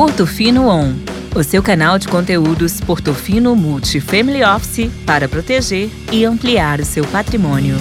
Portofino On, o seu canal de conteúdos Portofino Multi Family Office para proteger e ampliar o seu patrimônio.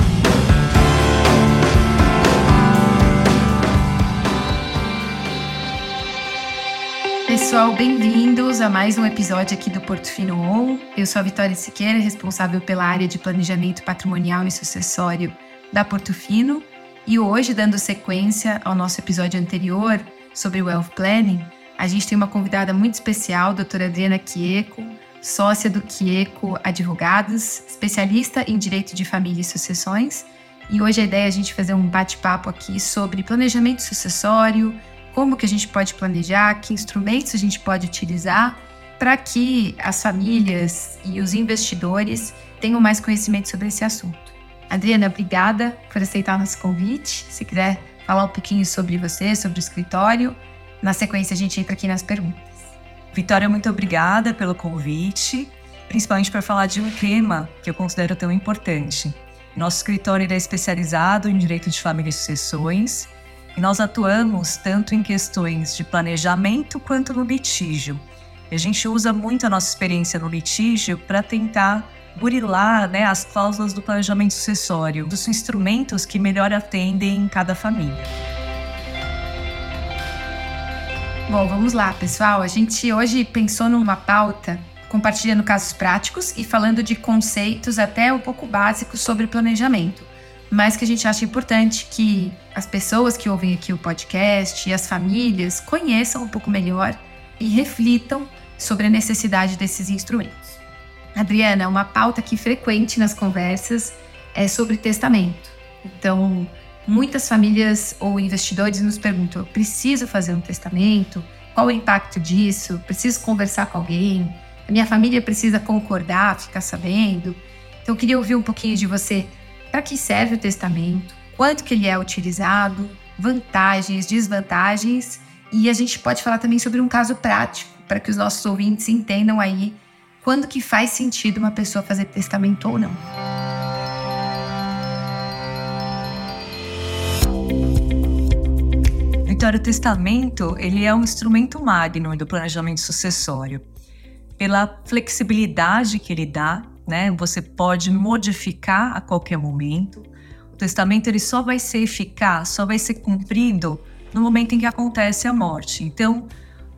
Pessoal, bem-vindos a mais um episódio aqui do Portofino On. Eu sou a Vitória Siqueira, responsável pela área de planejamento patrimonial e sucessório da Portofino. E hoje, dando sequência ao nosso episódio anterior sobre Wealth Planning, a gente tem uma convidada muito especial, doutora Adriana Quieco, sócia do Quieco Advogados, especialista em direito de família e sucessões. E hoje a ideia é a gente fazer um bate-papo aqui sobre planejamento sucessório, como que a gente pode planejar, que instrumentos a gente pode utilizar para que as famílias e os investidores tenham mais conhecimento sobre esse assunto. Adriana, obrigada por aceitar nosso convite. Se quiser falar um pouquinho sobre você, sobre o escritório na sequência, a gente entra aqui nas perguntas. Vitória, muito obrigada pelo convite, principalmente para falar de um tema que eu considero tão importante. Nosso escritório é especializado em direito de família e sucessões e nós atuamos tanto em questões de planejamento quanto no litígio. E a gente usa muito a nossa experiência no litígio para tentar burilar né, as cláusulas do planejamento sucessório, dos instrumentos que melhor atendem cada família. Bom, vamos lá, pessoal. A gente hoje pensou numa pauta compartilhando casos práticos e falando de conceitos até um pouco básicos sobre planejamento, mas que a gente acha importante que as pessoas que ouvem aqui o podcast e as famílias conheçam um pouco melhor e reflitam sobre a necessidade desses instrumentos. Adriana, uma pauta que frequente nas conversas é sobre testamento. Então, Muitas famílias ou investidores nos perguntam: preciso fazer um testamento? Qual o impacto disso? Preciso conversar com alguém? A minha família precisa concordar, ficar sabendo? Então, eu queria ouvir um pouquinho de você. Para que serve o testamento? Quanto que ele é utilizado? Vantagens, desvantagens? E a gente pode falar também sobre um caso prático, para que os nossos ouvintes entendam aí quando que faz sentido uma pessoa fazer testamento ou não. Vitória, o testamento ele é um instrumento magno do planejamento sucessório. Pela flexibilidade que ele dá, né? Você pode modificar a qualquer momento. O testamento ele só vai ser eficaz, só vai ser cumprido no momento em que acontece a morte. Então,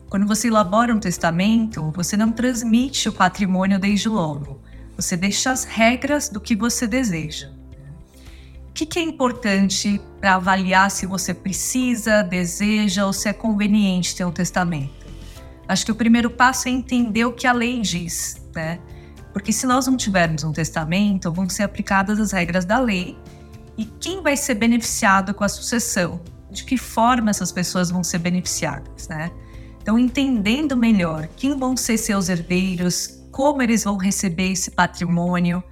quando você elabora um testamento, você não transmite o patrimônio desde logo. Você deixa as regras do que você deseja. O que, que é importante para avaliar se você precisa, deseja ou se é conveniente ter um testamento? Acho que o primeiro passo é entender o que a lei diz, né? Porque se nós não tivermos um testamento, vão ser aplicadas as regras da lei e quem vai ser beneficiado com a sucessão? De que forma essas pessoas vão ser beneficiadas, né? Então, entendendo melhor quem vão ser seus herdeiros, como eles vão receber esse patrimônio,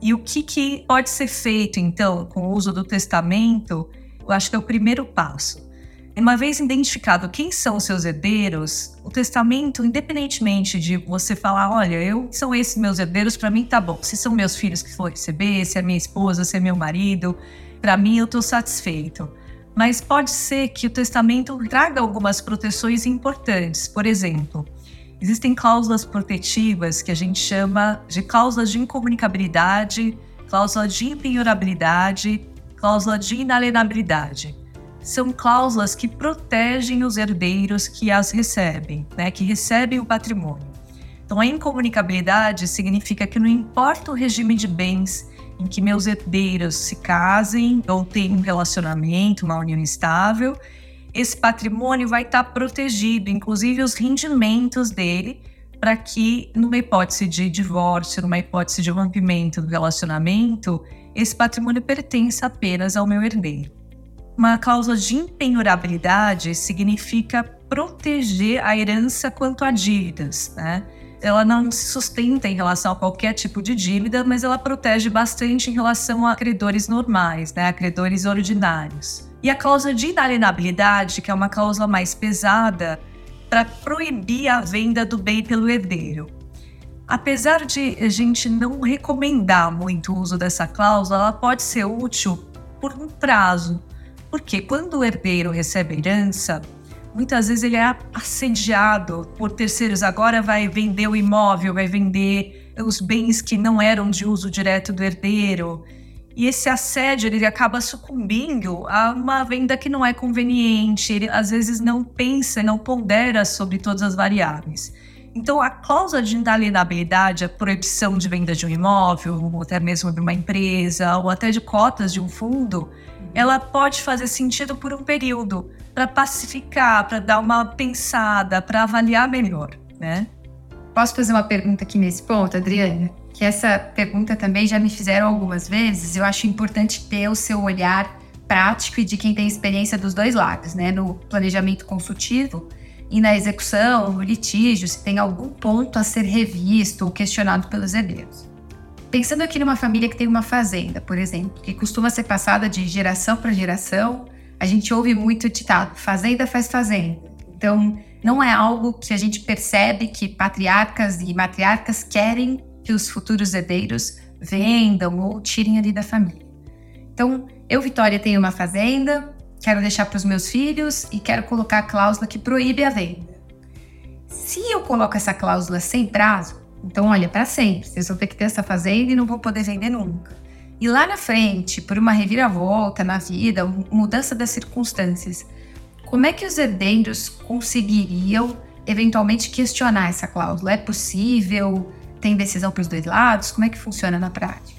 e o que, que pode ser feito, então, com o uso do testamento? Eu acho que é o primeiro passo. Uma vez identificado quem são os seus herdeiros, o testamento, independentemente de você falar, olha, eu são esses meus herdeiros, para mim tá bom. Se são meus filhos que for receber, se é minha esposa, se é meu marido, para mim eu estou satisfeito. Mas pode ser que o testamento traga algumas proteções importantes. Por exemplo, Existem cláusulas protetivas que a gente chama de cláusulas de incomunicabilidade, cláusula de impenhorabilidade, cláusula de inalienabilidade. São cláusulas que protegem os herdeiros que as recebem, né, que recebem o patrimônio. Então, a incomunicabilidade significa que não importa o regime de bens em que meus herdeiros se casem ou tenham um relacionamento, uma união estável, esse patrimônio vai estar protegido, inclusive os rendimentos dele, para que, numa hipótese de divórcio, numa hipótese de rompimento do relacionamento, esse patrimônio pertença apenas ao meu herdeiro. Uma cláusula de impenhorabilidade significa proteger a herança quanto a dívidas, né? Ela não se sustenta em relação a qualquer tipo de dívida, mas ela protege bastante em relação a credores normais, né? A credores ordinários. E a cláusula de inalienabilidade, que é uma cláusula mais pesada, para proibir a venda do bem pelo herdeiro. Apesar de a gente não recomendar muito o uso dessa cláusula, ela pode ser útil por um prazo, porque quando o herdeiro recebe herança, muitas vezes ele é assediado por terceiros. Agora vai vender o imóvel, vai vender os bens que não eram de uso direto do herdeiro. E esse assédio ele acaba sucumbindo a uma venda que não é conveniente. Ele às vezes não pensa, não pondera sobre todas as variáveis. Então, a cláusula de inalienabilidade, a proibição de venda de um imóvel, ou até mesmo de uma empresa, ou até de cotas de um fundo, ela pode fazer sentido por um período para pacificar, para dar uma pensada, para avaliar melhor, né? Posso fazer uma pergunta aqui nesse ponto, Adriana? Que essa pergunta também já me fizeram algumas vezes. Eu acho importante ter o seu olhar prático e de quem tem experiência dos dois lados, né? No planejamento consultivo e na execução, no litígio, se tem algum ponto a ser revisto ou questionado pelos herdeiros. Pensando aqui numa família que tem uma fazenda, por exemplo, que costuma ser passada de geração para geração, a gente ouve muito ditado: fazenda faz fazenda. Então, não é algo que a gente percebe que patriarcas e matriarcas querem que os futuros herdeiros vendam ou tirem ali da família. Então, eu, Vitória, tenho uma fazenda, quero deixar para os meus filhos e quero colocar a cláusula que proíbe a venda. Se eu coloco essa cláusula sem prazo, então olha, para sempre, vocês vão ter que ter essa fazenda e não vão poder vender nunca. E lá na frente, por uma reviravolta na vida, mudança das circunstâncias, como é que os herdeiros conseguiriam eventualmente questionar essa cláusula? É possível? Tem decisão para os dois lados? Como é que funciona na prática?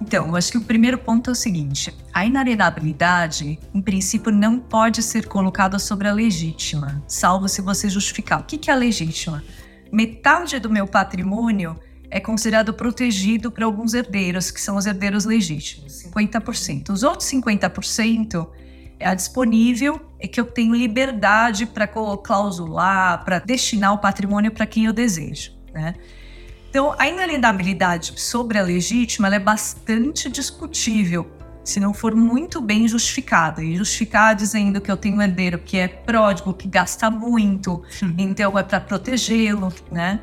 Então, eu acho que o primeiro ponto é o seguinte: a inalienabilidade, em princípio, não pode ser colocada sobre a legítima, salvo se você justificar. O que é a legítima? Metade do meu patrimônio é considerado protegido para alguns herdeiros, que são os herdeiros legítimos, 50%. Os outros 50% é disponível e que eu tenho liberdade para clausular, para destinar o patrimônio para quem eu desejo, né? Então, a inalienabilidade sobre a legítima é bastante discutível, se não for muito bem justificada. E justificar dizendo que eu tenho um herdeiro que é pródigo, que gasta muito, então é para protegê-lo, né?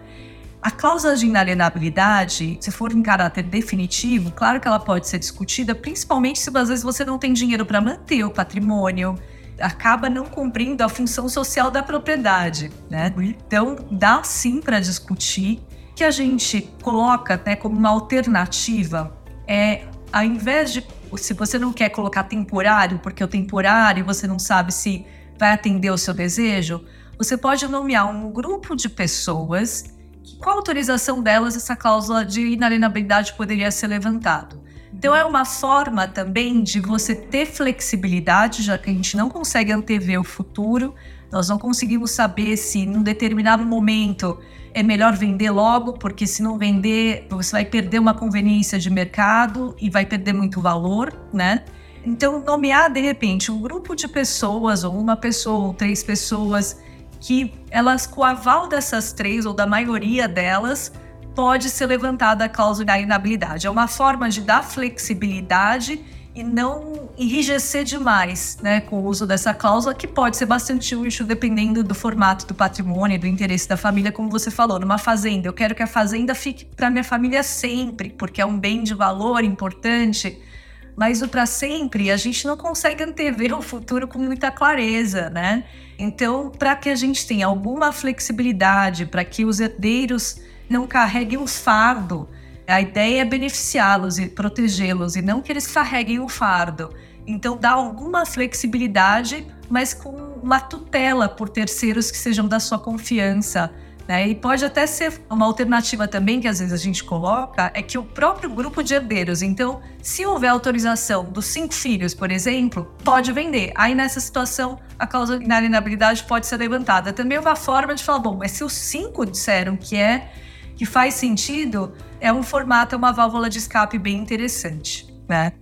A cláusula de inalienabilidade, se for em caráter definitivo, claro que ela pode ser discutida, principalmente se às vezes você não tem dinheiro para manter o patrimônio, acaba não cumprindo a função social da propriedade, né? Então, dá sim para discutir que a gente coloca né, como uma alternativa é, ao invés de, se você não quer colocar temporário, porque o temporário você não sabe se vai atender o seu desejo, você pode nomear um grupo de pessoas com a autorização delas, essa cláusula de inalienabilidade poderia ser levantado. Então, é uma forma também de você ter flexibilidade, já que a gente não consegue antever o futuro, nós não conseguimos saber se, num determinado momento, é melhor vender logo, porque se não vender, você vai perder uma conveniência de mercado e vai perder muito valor, né? Então, nomear de repente um grupo de pessoas, ou uma pessoa, ou três pessoas, que elas, com o aval dessas três ou da maioria delas, pode ser levantada a cláusula da inabilidade. É uma forma de dar flexibilidade e não enrijecer demais né, com o uso dessa cláusula, que pode ser bastante útil dependendo do formato do patrimônio, do interesse da família, como você falou. Numa fazenda, eu quero que a fazenda fique para minha família sempre, porque é um bem de valor importante. Mas o para sempre, a gente não consegue antever o futuro com muita clareza, né? Então, para que a gente tenha alguma flexibilidade, para que os herdeiros não carreguem o fardo, a ideia é beneficiá-los e protegê-los e não que eles carreguem o fardo. Então, dá alguma flexibilidade, mas com uma tutela por terceiros que sejam da sua confiança, né? E pode até ser uma alternativa também, que às vezes a gente coloca, é que o próprio grupo de herdeiros, então, se houver autorização dos cinco filhos, por exemplo, pode vender. Aí nessa situação, a causa de inalienabilidade pode ser levantada. Também é uma forma de falar, bom, mas se os cinco disseram que é, que faz sentido, é um formato, é uma válvula de escape bem interessante, né?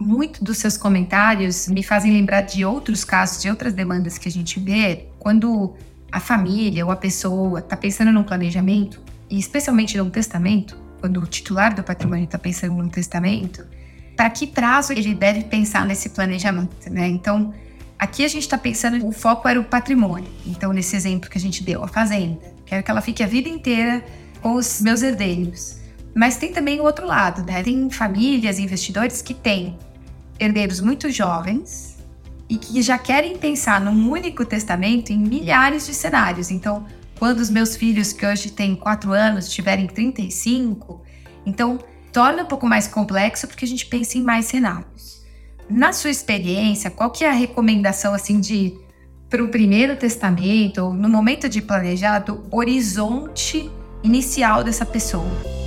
Muito dos seus comentários me fazem lembrar de outros casos, de outras demandas que a gente vê, quando a família ou a pessoa está pensando num planejamento, e especialmente num testamento, quando o titular do patrimônio está pensando num testamento, para que prazo ele deve pensar nesse planejamento, né? Então, aqui a gente está pensando, o foco era o patrimônio. Então, nesse exemplo que a gente deu, a fazenda. Quero que ela fique a vida inteira os meus herdeiros. Mas tem também o outro lado, né? Tem famílias, investidores que têm herdeiros muito jovens e que já querem pensar num único testamento em milhares de cenários. Então, quando os meus filhos, que hoje têm 4 anos, tiverem 35, então torna um pouco mais complexo porque a gente pensa em mais cenários. Na sua experiência, qual que é a recomendação assim de para o primeiro testamento no momento de planejar do horizonte inicial dessa pessoa?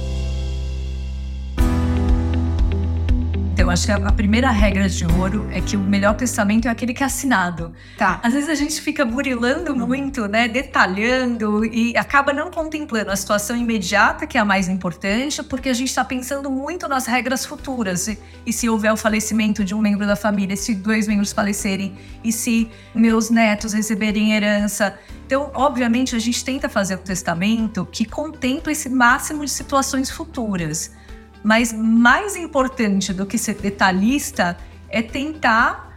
Eu acho que a primeira regra de ouro é que o melhor testamento é aquele que é assinado. Tá. Às vezes a gente fica burilando muito, né, detalhando e acaba não contemplando a situação imediata, que é a mais importante, porque a gente está pensando muito nas regras futuras. E, e se houver o falecimento de um membro da família, se dois membros falecerem, e se meus netos receberem herança. Então, obviamente, a gente tenta fazer um testamento que contempla esse máximo de situações futuras. Mas mais importante do que ser detalhista é tentar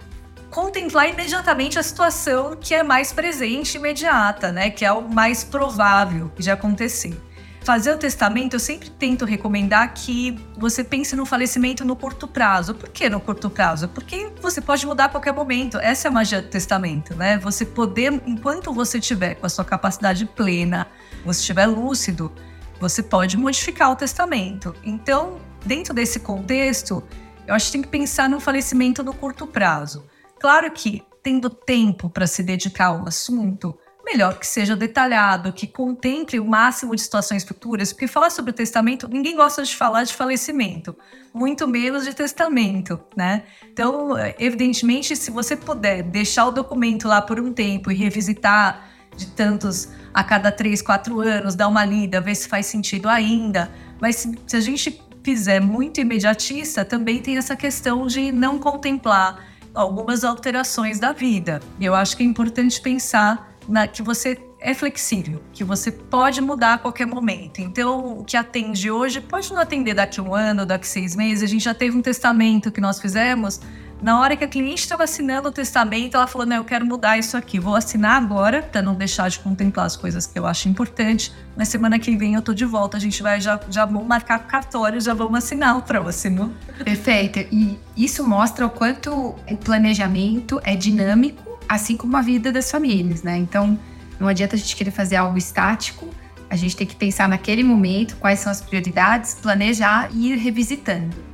contemplar imediatamente a situação que é mais presente, imediata, né? Que é o mais provável de acontecer. Fazer o testamento, eu sempre tento recomendar que você pense no falecimento no curto prazo. Por que no curto prazo? Porque você pode mudar a qualquer momento. Essa é a magia do testamento, né? Você poder, enquanto você tiver com a sua capacidade plena, você estiver lúcido, você pode modificar o testamento. Então, dentro desse contexto, eu acho que tem que pensar no falecimento no curto prazo. Claro que, tendo tempo para se dedicar ao assunto, melhor que seja detalhado, que contemple o máximo de situações futuras, porque falar sobre o testamento, ninguém gosta de falar de falecimento, muito menos de testamento, né? Então, evidentemente, se você puder deixar o documento lá por um tempo e revisitar de tantos a cada três, quatro anos, dar uma lida, ver se faz sentido ainda. Mas se, se a gente fizer muito imediatista, também tem essa questão de não contemplar algumas alterações da vida. Eu acho que é importante pensar na, que você é flexível, que você pode mudar a qualquer momento. Então, o que atende hoje pode não atender daqui um ano, daqui seis meses. A gente já teve um testamento que nós fizemos na hora que a cliente estava assinando o testamento, ela falou: Não, eu quero mudar isso aqui. Vou assinar agora, para não deixar de contemplar as coisas que eu acho importante. Mas semana que vem eu tô de volta. A gente vai já, já vamos marcar cartório, já vamos assinar o próximo. Perfeito. E isso mostra o quanto o planejamento é dinâmico, assim como a vida das famílias, né? Então, não adianta a gente querer fazer algo estático. A gente tem que pensar naquele momento quais são as prioridades, planejar e ir revisitando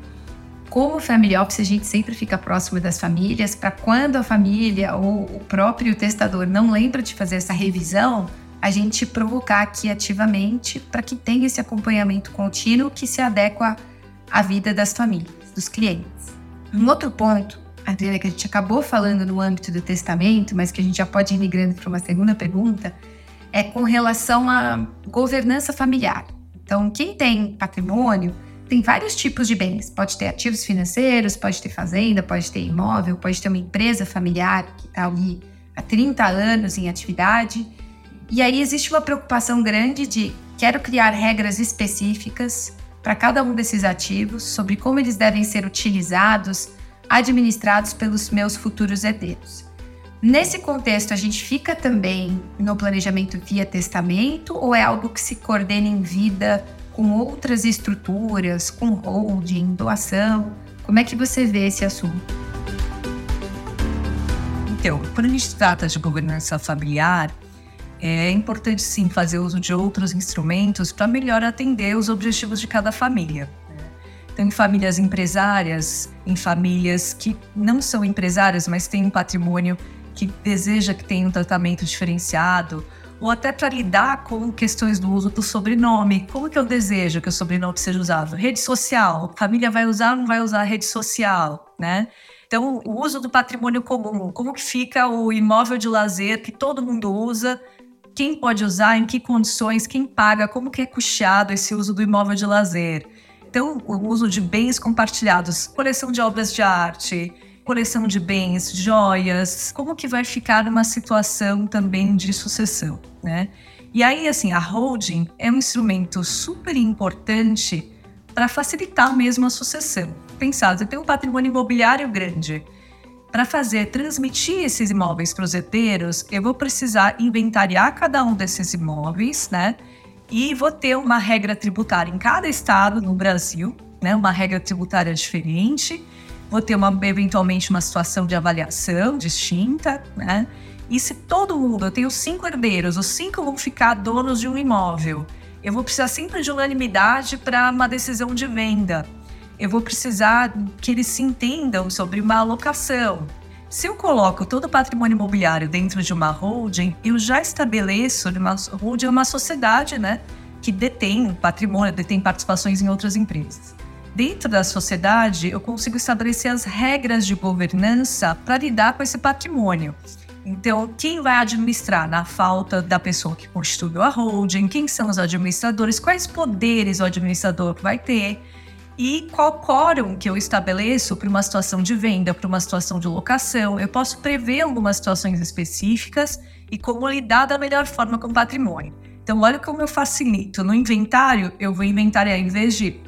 como family office, a gente sempre fica próximo das famílias, para quando a família ou o próprio testador não lembra de fazer essa revisão, a gente provocar aqui ativamente para que tenha esse acompanhamento contínuo que se adequa à vida das famílias, dos clientes. Um outro ponto, Adriana, que a gente acabou falando no âmbito do testamento, mas que a gente já pode ir migrando para uma segunda pergunta, é com relação à governança familiar. Então, quem tem patrimônio tem vários tipos de bens. Pode ter ativos financeiros, pode ter fazenda, pode ter imóvel, pode ter uma empresa familiar que está ali há 30 anos em atividade. E aí existe uma preocupação grande de quero criar regras específicas para cada um desses ativos sobre como eles devem ser utilizados, administrados pelos meus futuros herdeiros. Nesse contexto, a gente fica também no planejamento via testamento ou é algo que se coordena em vida com outras estruturas, com holding, doação? Como é que você vê esse assunto? Então, quando a gente trata de governança familiar, é importante sim fazer uso de outros instrumentos para melhor atender os objetivos de cada família. Né? Então, em famílias empresárias, em famílias que não são empresárias, mas têm um patrimônio que deseja que tenha um tratamento diferenciado, ou até para lidar com questões do uso do sobrenome. Como que eu desejo que o sobrenome seja usado? Rede social, família vai usar ou não vai usar rede social, né? Então, o uso do patrimônio comum, como que fica o imóvel de lazer que todo mundo usa, quem pode usar, em que condições, quem paga, como que é custeado esse uso do imóvel de lazer. Então, o uso de bens compartilhados, coleção de obras de arte, coleção de bens, joias, como que vai ficar numa situação também de sucessão, né? E aí, assim, a holding é um instrumento super importante para facilitar mesmo a sucessão. Pensar, você tem um patrimônio imobiliário grande. Para fazer, transmitir esses imóveis para os herdeiros, eu vou precisar inventariar cada um desses imóveis, né? E vou ter uma regra tributária em cada estado no Brasil, né? Uma regra tributária diferente vou ter uma, eventualmente uma situação de avaliação distinta, né? E se todo mundo, eu tenho cinco herdeiros, os cinco vão ficar donos de um imóvel, eu vou precisar sempre de unanimidade para uma decisão de venda. Eu vou precisar que eles se entendam sobre uma alocação. Se eu coloco todo o patrimônio imobiliário dentro de uma holding, eu já estabeleço uma holding é uma sociedade, né, que detém patrimônio, detém participações em outras empresas. Dentro da sociedade, eu consigo estabelecer as regras de governança para lidar com esse patrimônio. Então, quem vai administrar na falta da pessoa que constituiu a holding? Quem são os administradores? Quais poderes o administrador vai ter? E qual quórum que eu estabeleço para uma situação de venda, para uma situação de locação? Eu posso prever algumas situações específicas e como lidar da melhor forma com o patrimônio. Então, olha como eu facilito. No inventário, eu vou inventariar, em vez de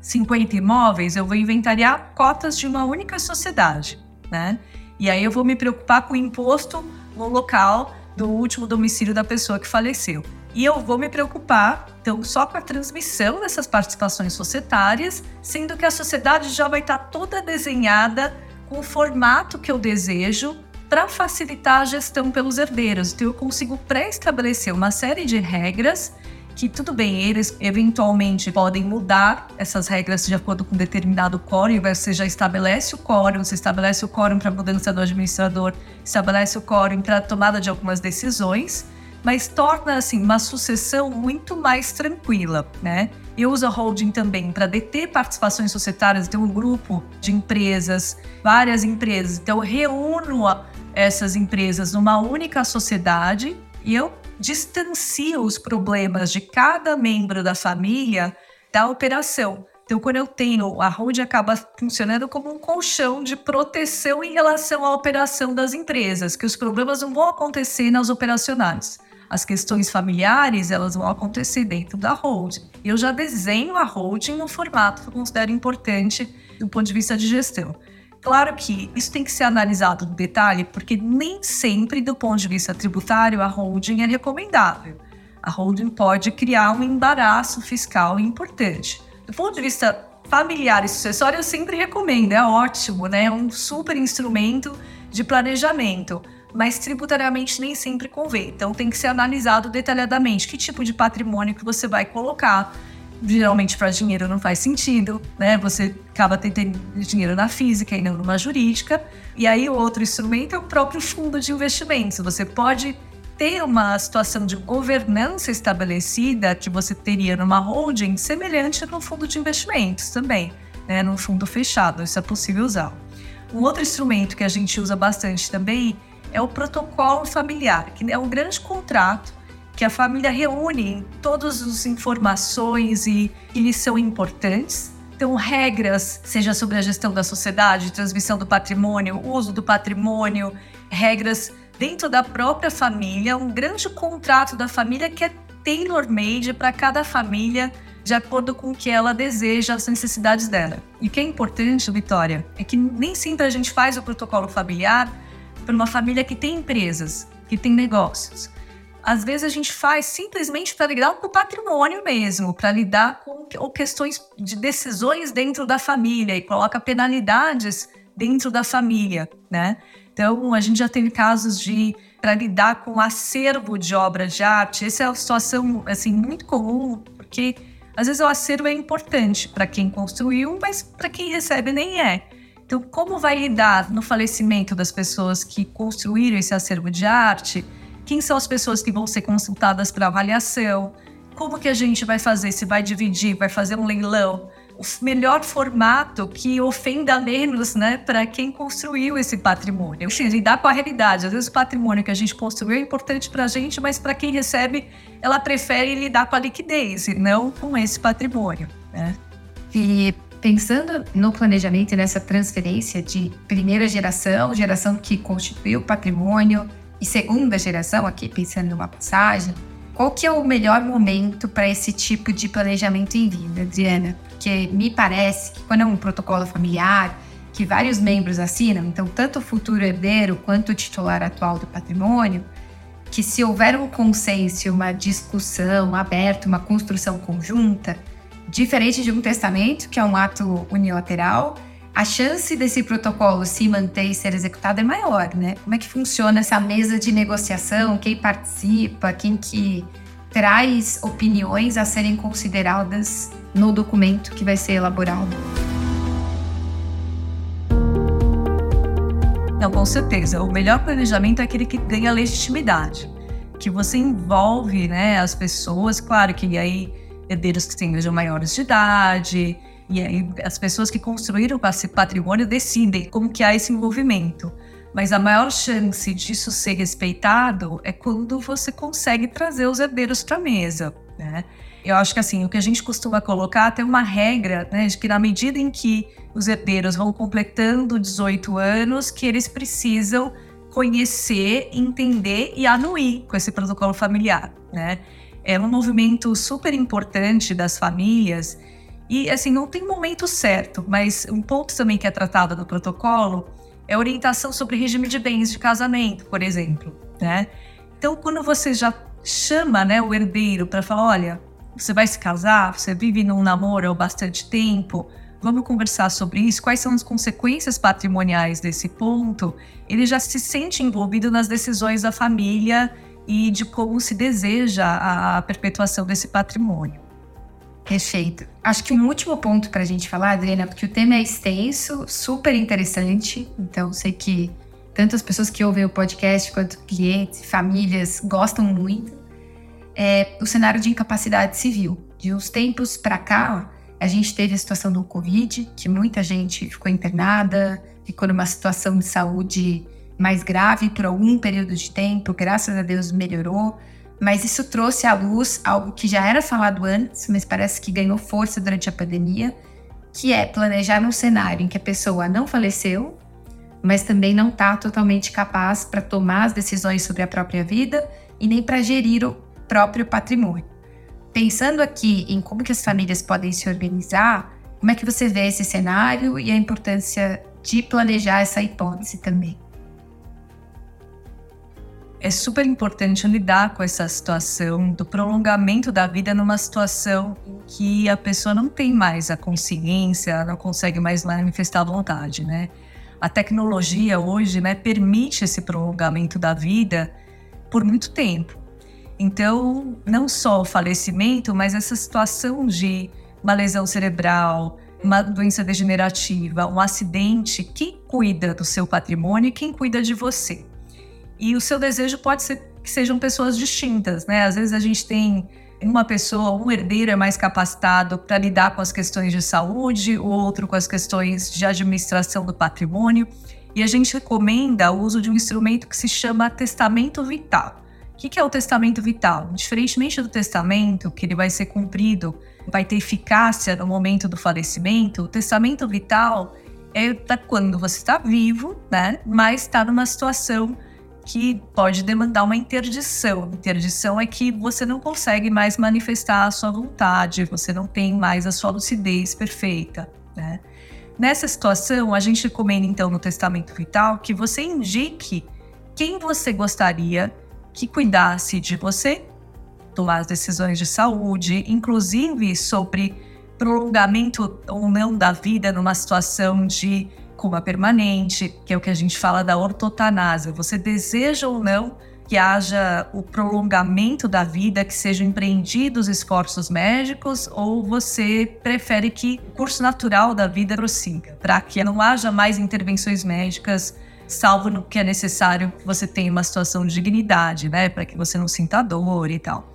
50 imóveis, eu vou inventariar cotas de uma única sociedade, né? E aí eu vou me preocupar com o imposto no local do último domicílio da pessoa que faleceu. E eu vou me preocupar, então, só com a transmissão dessas participações societárias, sendo que a sociedade já vai estar toda desenhada com o formato que eu desejo para facilitar a gestão pelos herdeiros. Então, eu consigo pré-estabelecer uma série de regras que tudo bem, eles eventualmente podem mudar essas regras de acordo com determinado quórum, você já estabelece o quórum, você estabelece o quórum para mudança do administrador, estabelece o quórum para tomada de algumas decisões, mas torna assim uma sucessão muito mais tranquila, né? Eu uso a holding também para deter participações societárias, tem um grupo de empresas, várias empresas, então reúno essas empresas numa única sociedade e eu distancio os problemas de cada membro da família da operação. Então, quando eu tenho, a holding acaba funcionando como um colchão de proteção em relação à operação das empresas, que os problemas não vão acontecer nas operacionais. As questões familiares, elas vão acontecer dentro da holding. Eu já desenho a holding no formato que eu considero importante do ponto de vista de gestão. Claro que isso tem que ser analisado no detalhe, porque nem sempre, do ponto de vista tributário, a holding é recomendável. A holding pode criar um embaraço fiscal importante. Do ponto de vista familiar e sucessório, eu sempre recomendo, é ótimo, né? É um super instrumento de planejamento, mas tributariamente nem sempre convém. Então tem que ser analisado detalhadamente que tipo de patrimônio que você vai colocar geralmente para dinheiro não faz sentido, né? Você acaba tendo dinheiro na física e não numa jurídica. E aí o outro instrumento é o próprio fundo de investimentos. Você pode ter uma situação de governança estabelecida que você teria numa holding semelhante no fundo de investimentos também, né? Num fundo fechado, isso é possível usar. Um outro instrumento que a gente usa bastante também é o protocolo familiar, que é um grande contrato que a família reúne todas as informações e que são importantes. Então, regras, seja sobre a gestão da sociedade, transmissão do patrimônio, uso do patrimônio, regras dentro da própria família, um grande contrato da família que é tailor-made para cada família de acordo com o que ela deseja, as necessidades dela. E o que é importante, Vitória, é que nem sempre a gente faz o protocolo familiar para uma família que tem empresas, que tem negócios às vezes a gente faz simplesmente para lidar com o patrimônio mesmo, para lidar com questões de decisões dentro da família e coloca penalidades dentro da família, né? Então a gente já teve casos de para lidar com acervo de obras de arte. Essa é uma situação assim muito comum, porque às vezes o acervo é importante para quem construiu, mas para quem recebe nem é. Então, como vai lidar no falecimento das pessoas que construíram esse acervo de arte? Quem são as pessoas que vão ser consultadas para avaliação? Como que a gente vai fazer? Se vai dividir, vai fazer um leilão? O melhor formato que ofenda menos, né, para quem construiu esse patrimônio. Enfim, lidar com a realidade. Às vezes o patrimônio que a gente construiu é importante para a gente, mas para quem recebe, ela prefere lidar com a liquidez e não com esse patrimônio, né? E pensando no planejamento e nessa transferência de primeira geração, geração que constituiu o patrimônio, e segunda geração, aqui pensando numa passagem, qual que é o melhor momento para esse tipo de planejamento em vida, Adriana? Porque me parece que quando é um protocolo familiar, que vários membros assinam, então tanto o futuro herdeiro quanto o titular atual do patrimônio, que se houver um consenso, uma discussão aberta, uma construção conjunta, diferente de um testamento, que é um ato unilateral, a chance desse protocolo se manter e ser executado é maior, né? Como é que funciona essa mesa de negociação? Quem participa? Quem que traz opiniões a serem consideradas no documento que vai ser elaborado? Não, com certeza. O melhor planejamento é aquele que ganha legitimidade, que você envolve, né, as pessoas. Claro que aí herdeiros que sejam maiores de idade, e aí as pessoas que construíram esse patrimônio decidem como que há esse envolvimento. Mas a maior chance disso ser respeitado é quando você consegue trazer os herdeiros para a mesa, né? Eu acho que assim, o que a gente costuma colocar tem uma regra, né, de que na medida em que os herdeiros vão completando 18 anos, que eles precisam conhecer, entender e anuir com esse protocolo familiar, né? É um movimento super importante das famílias e assim, não tem momento certo, mas um ponto também que é tratado no protocolo é orientação sobre regime de bens de casamento, por exemplo, né? Então, quando você já chama, né, o herdeiro para falar, olha, você vai se casar, você vive num namoro há bastante tempo, vamos conversar sobre isso, quais são as consequências patrimoniais desse ponto, ele já se sente envolvido nas decisões da família e de como se deseja a perpetuação desse patrimônio. Perfeito. Acho que um último ponto para a gente falar, Adriana, porque o tema é extenso, super interessante. Então, sei que tanto as pessoas que ouvem o podcast quanto clientes, famílias gostam muito. É o cenário de incapacidade civil. De uns tempos para cá, a gente teve a situação do Covid, que muita gente ficou internada, ficou numa situação de saúde mais grave por algum período de tempo. Graças a Deus melhorou mas isso trouxe à luz algo que já era falado antes, mas parece que ganhou força durante a pandemia, que é planejar um cenário em que a pessoa não faleceu, mas também não está totalmente capaz para tomar as decisões sobre a própria vida e nem para gerir o próprio patrimônio. Pensando aqui em como que as famílias podem se organizar, como é que você vê esse cenário e a importância de planejar essa hipótese também? É super importante lidar com essa situação do prolongamento da vida numa situação em que a pessoa não tem mais a consciência, não consegue mais manifestar a vontade, né? A tecnologia hoje, né, permite esse prolongamento da vida por muito tempo. Então, não só o falecimento, mas essa situação de uma lesão cerebral, uma doença degenerativa, um acidente, quem cuida do seu patrimônio e quem cuida de você? E o seu desejo pode ser que sejam pessoas distintas, né? Às vezes a gente tem uma pessoa, um herdeiro é mais capacitado para lidar com as questões de saúde, o outro com as questões de administração do patrimônio. E a gente recomenda o uso de um instrumento que se chama testamento vital. O que é o testamento vital? Diferentemente do testamento, que ele vai ser cumprido, vai ter eficácia no momento do falecimento, o testamento vital é quando você está vivo, né? Mas está numa situação que pode demandar uma interdição. Interdição é que você não consegue mais manifestar a sua vontade, você não tem mais a sua lucidez perfeita, né? Nessa situação, a gente recomenda então no testamento vital que você indique quem você gostaria que cuidasse de você, tomar as decisões de saúde, inclusive sobre prolongamento ou não da vida numa situação de coma permanente, que é o que a gente fala da ortotanásia. Você deseja ou não que haja o prolongamento da vida, que sejam empreendidos esforços médicos, ou você prefere que o curso natural da vida prossiga, para que não haja mais intervenções médicas, salvo no que é necessário que você tenha uma situação de dignidade, né, para que você não sinta dor e tal.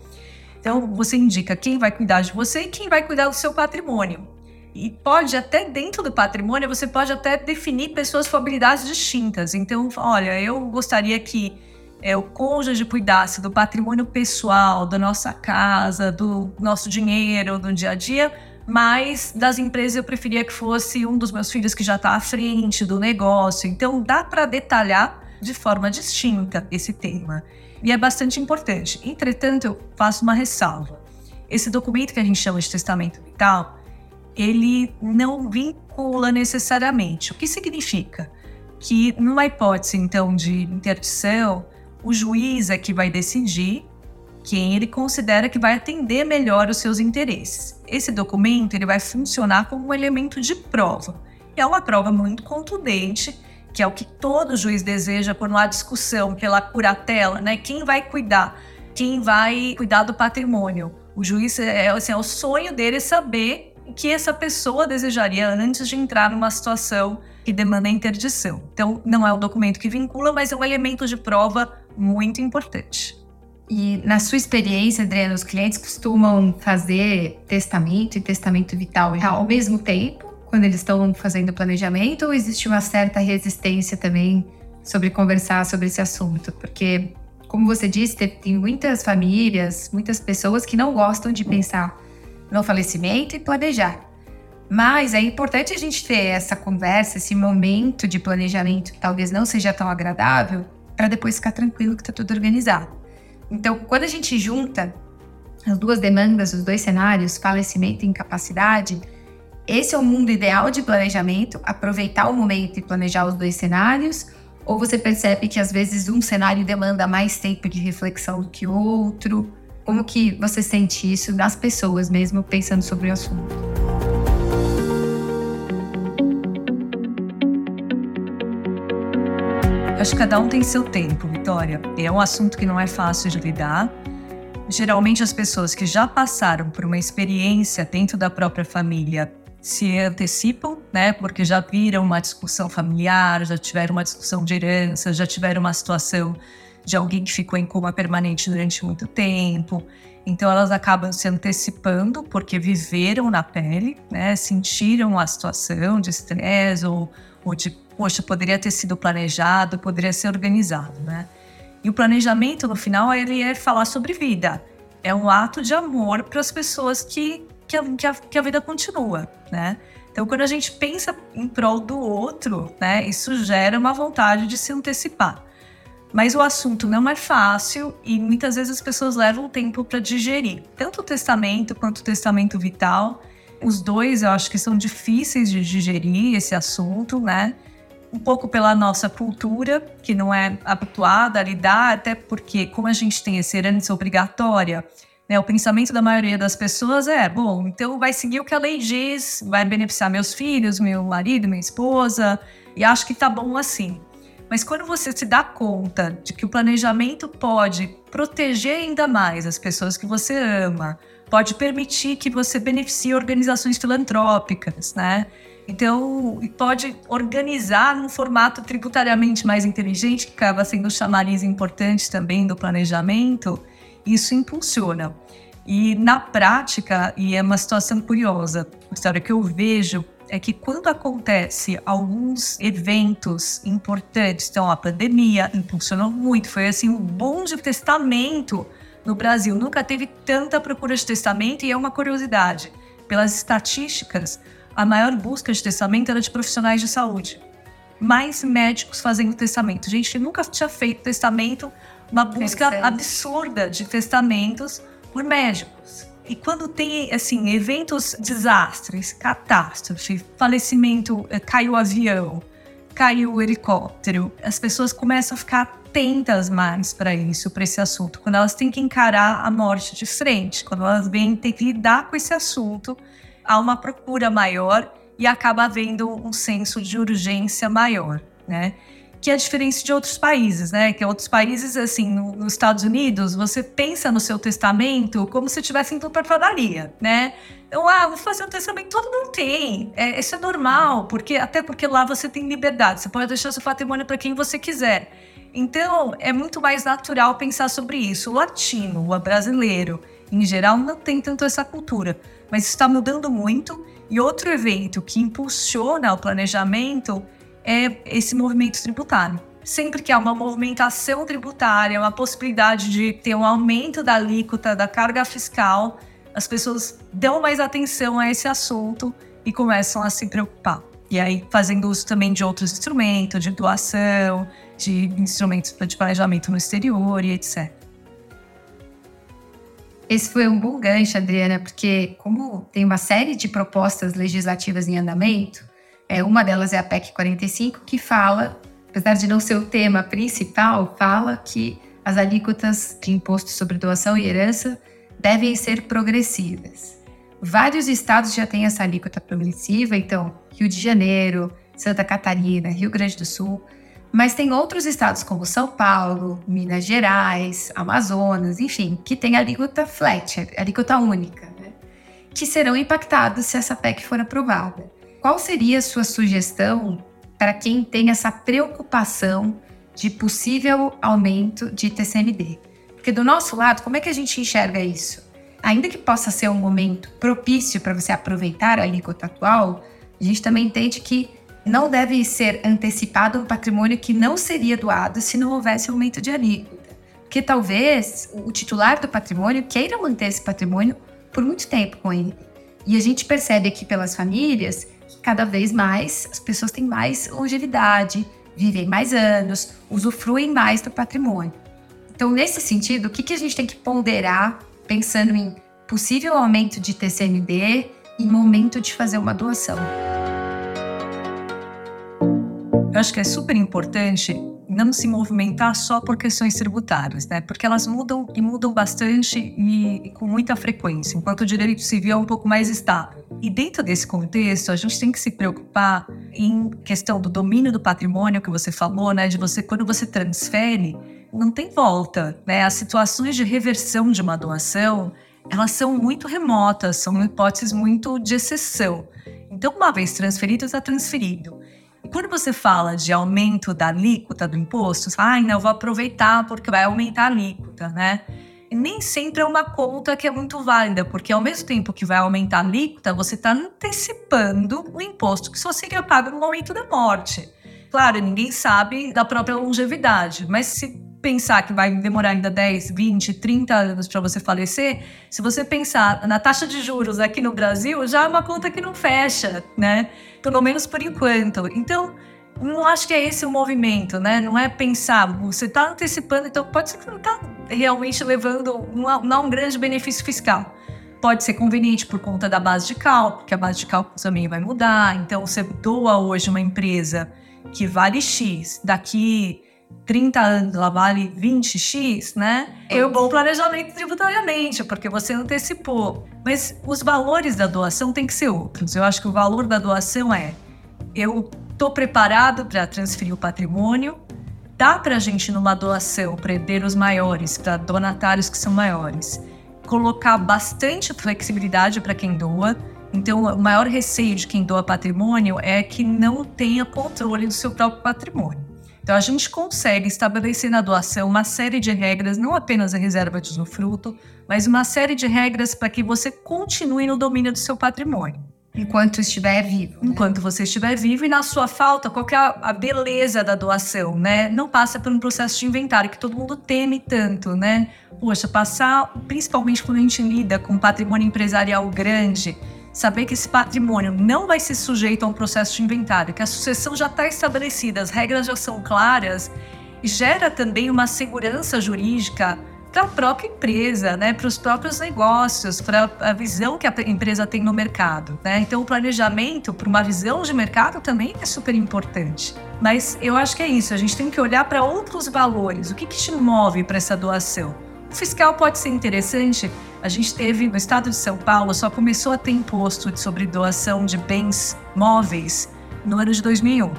Então, você indica quem vai cuidar de você e quem vai cuidar do seu patrimônio. E pode até dentro do patrimônio, você pode até definir pessoas com habilidades distintas. Então, olha, eu gostaria que é, o cônjuge cuidasse do patrimônio pessoal, da nossa casa, do nosso dinheiro, do dia a dia, mas das empresas eu preferia que fosse um dos meus filhos que já está à frente do negócio. Então, dá para detalhar de forma distinta esse tema. E é bastante importante. Entretanto, eu faço uma ressalva. Esse documento que a gente chama de testamento vital, ele não vincula necessariamente. O que significa? Que numa hipótese, então, de interdição, o juiz é que vai decidir quem ele considera que vai atender melhor os seus interesses. Esse documento ele vai funcionar como um elemento de prova. E é uma prova muito contundente, que é o que todo juiz deseja quando há discussão pela curatela, né? Quem vai cuidar? Quem vai cuidar do patrimônio? O juiz é, assim, é o sonho dele saber o que essa pessoa desejaria antes de entrar numa situação que demanda interdição. Então, não é um documento que vincula, mas é um elemento de prova muito importante. E na sua experiência, Adriana, os clientes costumam fazer testamento e testamento vital ao mesmo tempo, quando eles estão fazendo planejamento, ou existe uma certa resistência também sobre conversar sobre esse assunto? Porque, como você disse, tem muitas famílias, muitas pessoas que não gostam de pensar no falecimento e planejar. Mas é importante a gente ter essa conversa, esse momento de planejamento que talvez não seja tão agradável, para depois ficar tranquilo que está tudo organizado. Então, quando a gente junta as duas demandas, os dois cenários, falecimento e incapacidade, esse é o mundo ideal de planejamento, aproveitar o momento e planejar os dois cenários, ou você percebe que às vezes um cenário demanda mais tempo de reflexão do que o outro? Como que você sente isso das pessoas mesmo pensando sobre o assunto? Acho que cada um tem seu tempo, Vitória. É um assunto que não é fácil de lidar. Geralmente as pessoas que já passaram por uma experiência dentro da própria família se antecipam, né? Porque já viram uma discussão familiar, já tiveram uma discussão de herança, já tiveram uma situação de alguém que ficou em coma permanente durante muito tempo. Então elas acabam se antecipando porque viveram na pele, né? Sentiram a situação de estresse ou, ou de, poxa, poderia ter sido planejado, poderia ser organizado, né? E o planejamento, no final, ele é falar sobre vida. É um ato de amor para as pessoas que, que, a, que, a, vida continua, né? Então, quando a gente pensa em prol do outro, né, isso gera uma vontade de se antecipar. Mas o assunto não é fácil e muitas vezes as pessoas levam tempo para digerir, tanto o testamento quanto o testamento vital. Os dois eu acho que são difíceis de digerir esse assunto, né? Um pouco pela nossa cultura, que não é habituada a lidar, até porque, como a gente tem essa herança obrigatória, né, o pensamento da maioria das pessoas é: bom, então vai seguir o que a lei diz, vai beneficiar meus filhos, meu marido, minha esposa, e acho que tá bom assim. Mas quando você se dá conta de que o planejamento pode proteger ainda mais as pessoas que você ama, pode permitir que você beneficie organizações filantrópicas, né? Então, pode organizar num formato tributariamente mais inteligente, que acaba sendo um chamariz importante também do planejamento, isso impulsiona. E na prática, e é uma situação curiosa, história que eu vejo é que quando acontece alguns eventos importantes, então a pandemia impulsionou muito, foi assim um boom de testamento no Brasil. Nunca teve tanta procura de testamento e é uma curiosidade. Pelas estatísticas, a maior busca de testamento era de profissionais de saúde. Mais médicos fazendo testamento. Gente, nunca tinha feito testamento, uma busca absurda de testamentos por médicos. E quando tem, assim, eventos desastres, catástrofe, falecimento, eh, caiu o avião, caiu o helicóptero, as pessoas começam a ficar atentas mais para isso, para esse assunto. Quando elas têm que encarar a morte de frente, quando elas vêm ter que lidar com esse assunto, há uma procura maior e acaba havendo um senso de urgência maior, né? Que é a diferença de outros países, né? Que outros países, assim, no, nos Estados Unidos, você pensa no seu testamento como se estivesse indo para padaria, né? Então, ah, vou fazer um testamento, todo mundo tem. É, isso é normal, porque até porque lá você tem liberdade, você pode deixar seu patrimônio para quem você quiser. Então, é muito mais natural pensar sobre isso. O latino, o brasileiro, em geral, não tem tanto essa cultura, mas está mudando muito. E outro evento que impulsiona o planejamento é esse movimento tributário. Sempre que há uma movimentação tributária, uma possibilidade de ter um aumento da alíquota da carga fiscal, as pessoas dão mais atenção a esse assunto e começam a se preocupar. E aí, fazendo uso também de outros instrumentos, de doação, de instrumentos de planejamento no exterior e etc. Esse foi um bom gancho, Adriana, porque como tem uma série de propostas legislativas em andamento, é, uma delas é a PEC 45, que fala, apesar de não ser o tema principal, fala que as alíquotas de imposto sobre doação e herança devem ser progressivas. Vários estados já têm essa alíquota progressiva, então Rio de Janeiro, Santa Catarina, Rio Grande do Sul. Mas tem outros estados como São Paulo, Minas Gerais, Amazonas, enfim, que tem alíquota flat, alíquota única, né? que serão impactados se essa PEC for aprovada. Qual seria a sua sugestão para quem tem essa preocupação de possível aumento de TCMD? Porque do nosso lado, como é que a gente enxerga isso? Ainda que possa ser um momento propício para você aproveitar a alíquota atual, a gente também entende que não deve ser antecipado um patrimônio que não seria doado se não houvesse aumento de alíquota. Porque talvez o titular do patrimônio queira manter esse patrimônio por muito tempo com ele. E a gente percebe aqui pelas famílias cada vez mais as pessoas têm mais longevidade, vivem mais anos, usufruem mais do patrimônio. Então, nesse sentido, o que, que a gente tem que ponderar pensando em possível aumento de TCMD e momento de fazer uma doação? Eu acho que é super importante não se movimentar só por questões tributárias, né? Porque elas mudam e mudam bastante e, e, com muita frequência, enquanto o direito civil é um pouco mais estável. E dentro desse contexto, a gente tem que se preocupar em questão do domínio do patrimônio que você falou, né? De você quando você transfere, não tem volta, né? As situações de reversão de uma doação, elas são muito remotas, são hipóteses muito de exceção. Então, uma vez transferido, está transferido. E quando você fala de aumento da alíquota do imposto, você fala, ah, não, vou aproveitar porque vai aumentar a alíquota, né? Nem sempre é uma conta que é muito válida, porque ao mesmo tempo que vai aumentar a alíquota, você está antecipando o imposto que só seria pago no momento da morte. Claro, ninguém sabe da própria longevidade, mas se pensar que vai demorar ainda 10, 20, 30 anos para você falecer, se você pensar na taxa de juros aqui no Brasil, já é uma conta que não fecha, né? Pelo menos por enquanto. Então, não acho que é esse o movimento, né? Não é pensar, você está antecipando, então pode ser que não está realmente levando não um, grande benefício fiscal. Pode ser conveniente por conta da base de cálculo, porque a base de cálculo também vai mudar. Então, você doa hoje uma empresa que vale X, daqui 30 anos ela vale 20x, né? É um bom planejamento tributariamente, porque você antecipou. Mas os valores da doação têm que ser outros. Eu acho que o valor da doação é: eu estou preparado para transferir o patrimônio, dá para a gente numa doação para herdeiros maiores, para donatários que são maiores, colocar bastante flexibilidade para quem doa. Então, o maior receio de quem doa patrimônio é que não tenha controle do seu próprio patrimônio. Então, a gente consegue estabelecer na doação uma série de regras, não apenas a reserva de usufruto, mas uma série de regras para que você continue no domínio do seu patrimônio. Enquanto estiver vivo. Né? Enquanto você estiver vivo e na sua falta, qual é a, beleza da doação, né? Não passa por um processo de inventário que todo mundo teme tanto, né? Poxa, passar, principalmente quando a gente lida com patrimônio empresarial grande, saber que esse patrimônio não vai ser sujeito a um processo de inventário, que a sucessão já está estabelecida, as regras já são claras, gera também uma segurança jurídica para a própria empresa, né, para os próprios negócios, para a visão que a empresa tem no mercado. Né? Então, o planejamento para uma visão de mercado também é super importante. Mas eu acho que é isso, a gente tem que olhar para outros valores. O que, que te move para essa doação? O fiscal pode ser interessante. A gente teve no estado de São Paulo, só começou a ter imposto sobre doação de bens móveis no ano de 2001.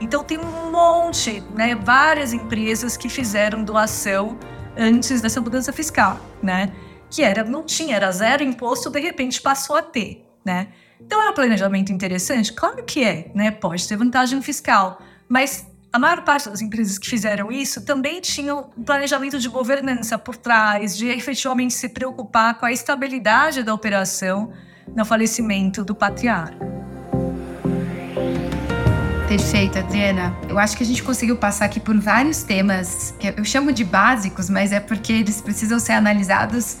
Então tem um monte, né, várias empresas que fizeram doação antes dessa mudança fiscal, né? Que era não tinha, era zero imposto, de repente passou a ter, né? Então é um planejamento interessante? Claro que é, né? Pode ter vantagem fiscal, mas a maior parte das empresas que fizeram isso também tinham um planejamento de governança por trás, de efetivamente se preocupar com a estabilidade da operação no falecimento do patriarca. Perfeito, Adriana. Eu acho que a gente conseguiu passar aqui por vários temas que eu chamo de básicos, mas é porque eles precisam ser analisados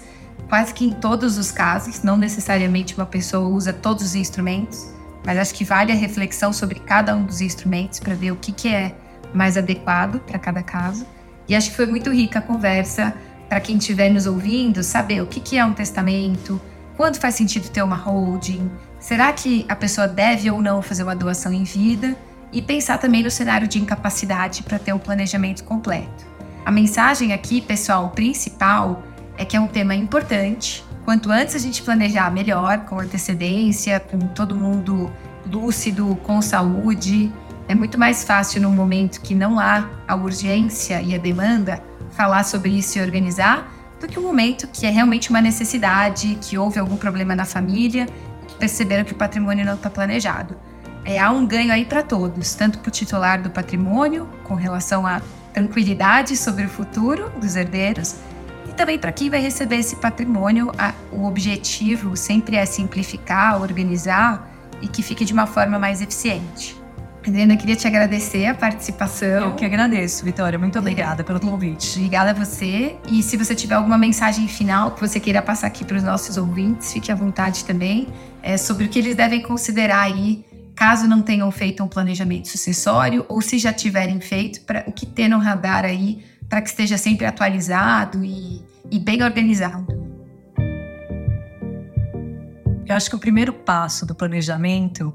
quase que em todos os casos. Não necessariamente uma pessoa usa todos os instrumentos mas acho que vale a reflexão sobre cada um dos instrumentos para ver o que, que é mais adequado para cada caso. E acho que foi muito rica a conversa para quem estiver nos ouvindo saber o que, que é um testamento, quando faz sentido ter uma holding, será que a pessoa deve ou não fazer uma doação em vida e pensar também no cenário de incapacidade para ter um planejamento completo. A mensagem aqui, pessoal, principal é que é um tema importante, quanto antes a gente planejar, melhor, com antecedência, com todo mundo lúcido, com saúde. É muito mais fácil num momento que não há a urgência e a demanda falar sobre isso e organizar, do que um momento que é realmente uma necessidade, que houve algum problema na família, que perceberam que o patrimônio não está planejado. É, há um ganho aí para todos, tanto para o titular do patrimônio, com relação à tranquilidade sobre o futuro dos herdeiros, e também para quem vai receber esse patrimônio, a, o objetivo sempre é simplificar, organizar e que fique de uma forma mais eficiente. Adriana, queria te agradecer a participação. Eu que agradeço, Vitória. Muito obrigada pelo convite. Obrigada a você. E se você tiver alguma mensagem final que você queira passar aqui para os nossos ouvintes, fique à vontade também, é, sobre o que eles devem considerar aí, caso não tenham feito um planejamento sucessório, ou se já tiverem feito, para o que ter no radar aí, para que esteja sempre atualizado e, e bem organizado. Eu acho que o primeiro passo do planejamento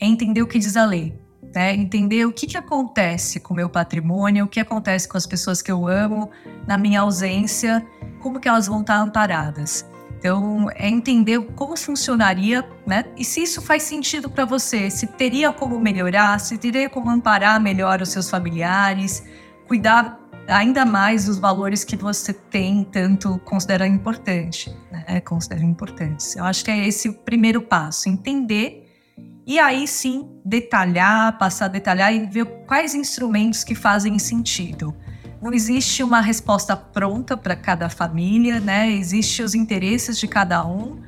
é entender o que diz a lei né? Entender o que, que acontece com o meu patrimônio, o que acontece com as pessoas que eu amo na minha ausência, como que elas vão estar amparadas. Então, é entender como funcionaria, né? E se isso faz sentido para você, se teria como melhorar, se teria como amparar melhor os seus familiares, cuidar ainda mais dos valores que você tem, tanto considera importante, né? Considera importantes. Eu acho que é esse o primeiro passo, entender e aí sim detalhar, passar a detalhar e ver quais instrumentos que fazem sentido. Não existe uma resposta pronta para cada família, né? Existem os interesses de cada um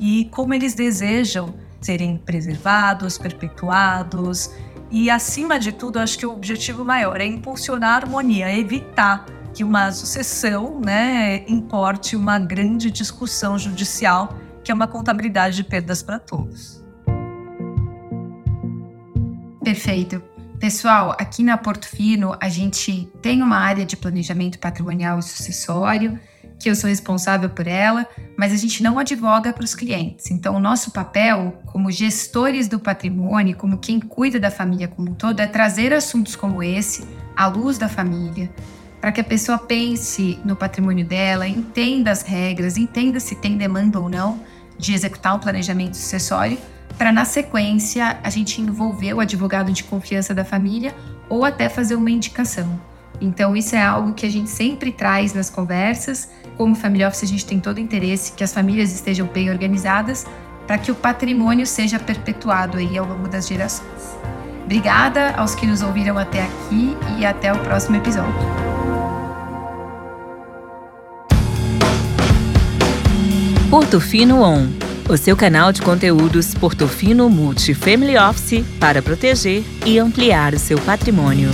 e como eles desejam serem preservados, perpetuados. E acima de tudo, acho que o objetivo maior é impulsionar a harmonia, evitar que uma sucessão, né, importe uma grande discussão judicial, que é uma contabilidade de perdas para todos. Perfeito. Pessoal, aqui na Porto Fino a gente tem uma área de planejamento patrimonial e sucessório, que eu sou responsável por ela, mas a gente não advoga para os clientes. Então, o nosso papel como gestores do patrimônio, como quem cuida da família como um todo, é trazer assuntos como esse à luz da família, para que a pessoa pense no patrimônio dela, entenda as regras, entenda se tem demanda ou não de executar um planejamento sucessório para na sequência a gente envolver o advogado de confiança da família ou até fazer uma indicação. Então, isso é algo que a gente sempre traz nas conversas. Como família office, a gente tem todo o interesse que as famílias estejam bem organizadas para que o patrimônio seja perpetuado aí ao longo das gerações. Obrigada aos que nos ouviram até aqui e até o próximo episódio. Porto Fino On o seu canal de conteúdos Portofino Multi Family Office para proteger e ampliar o seu patrimônio.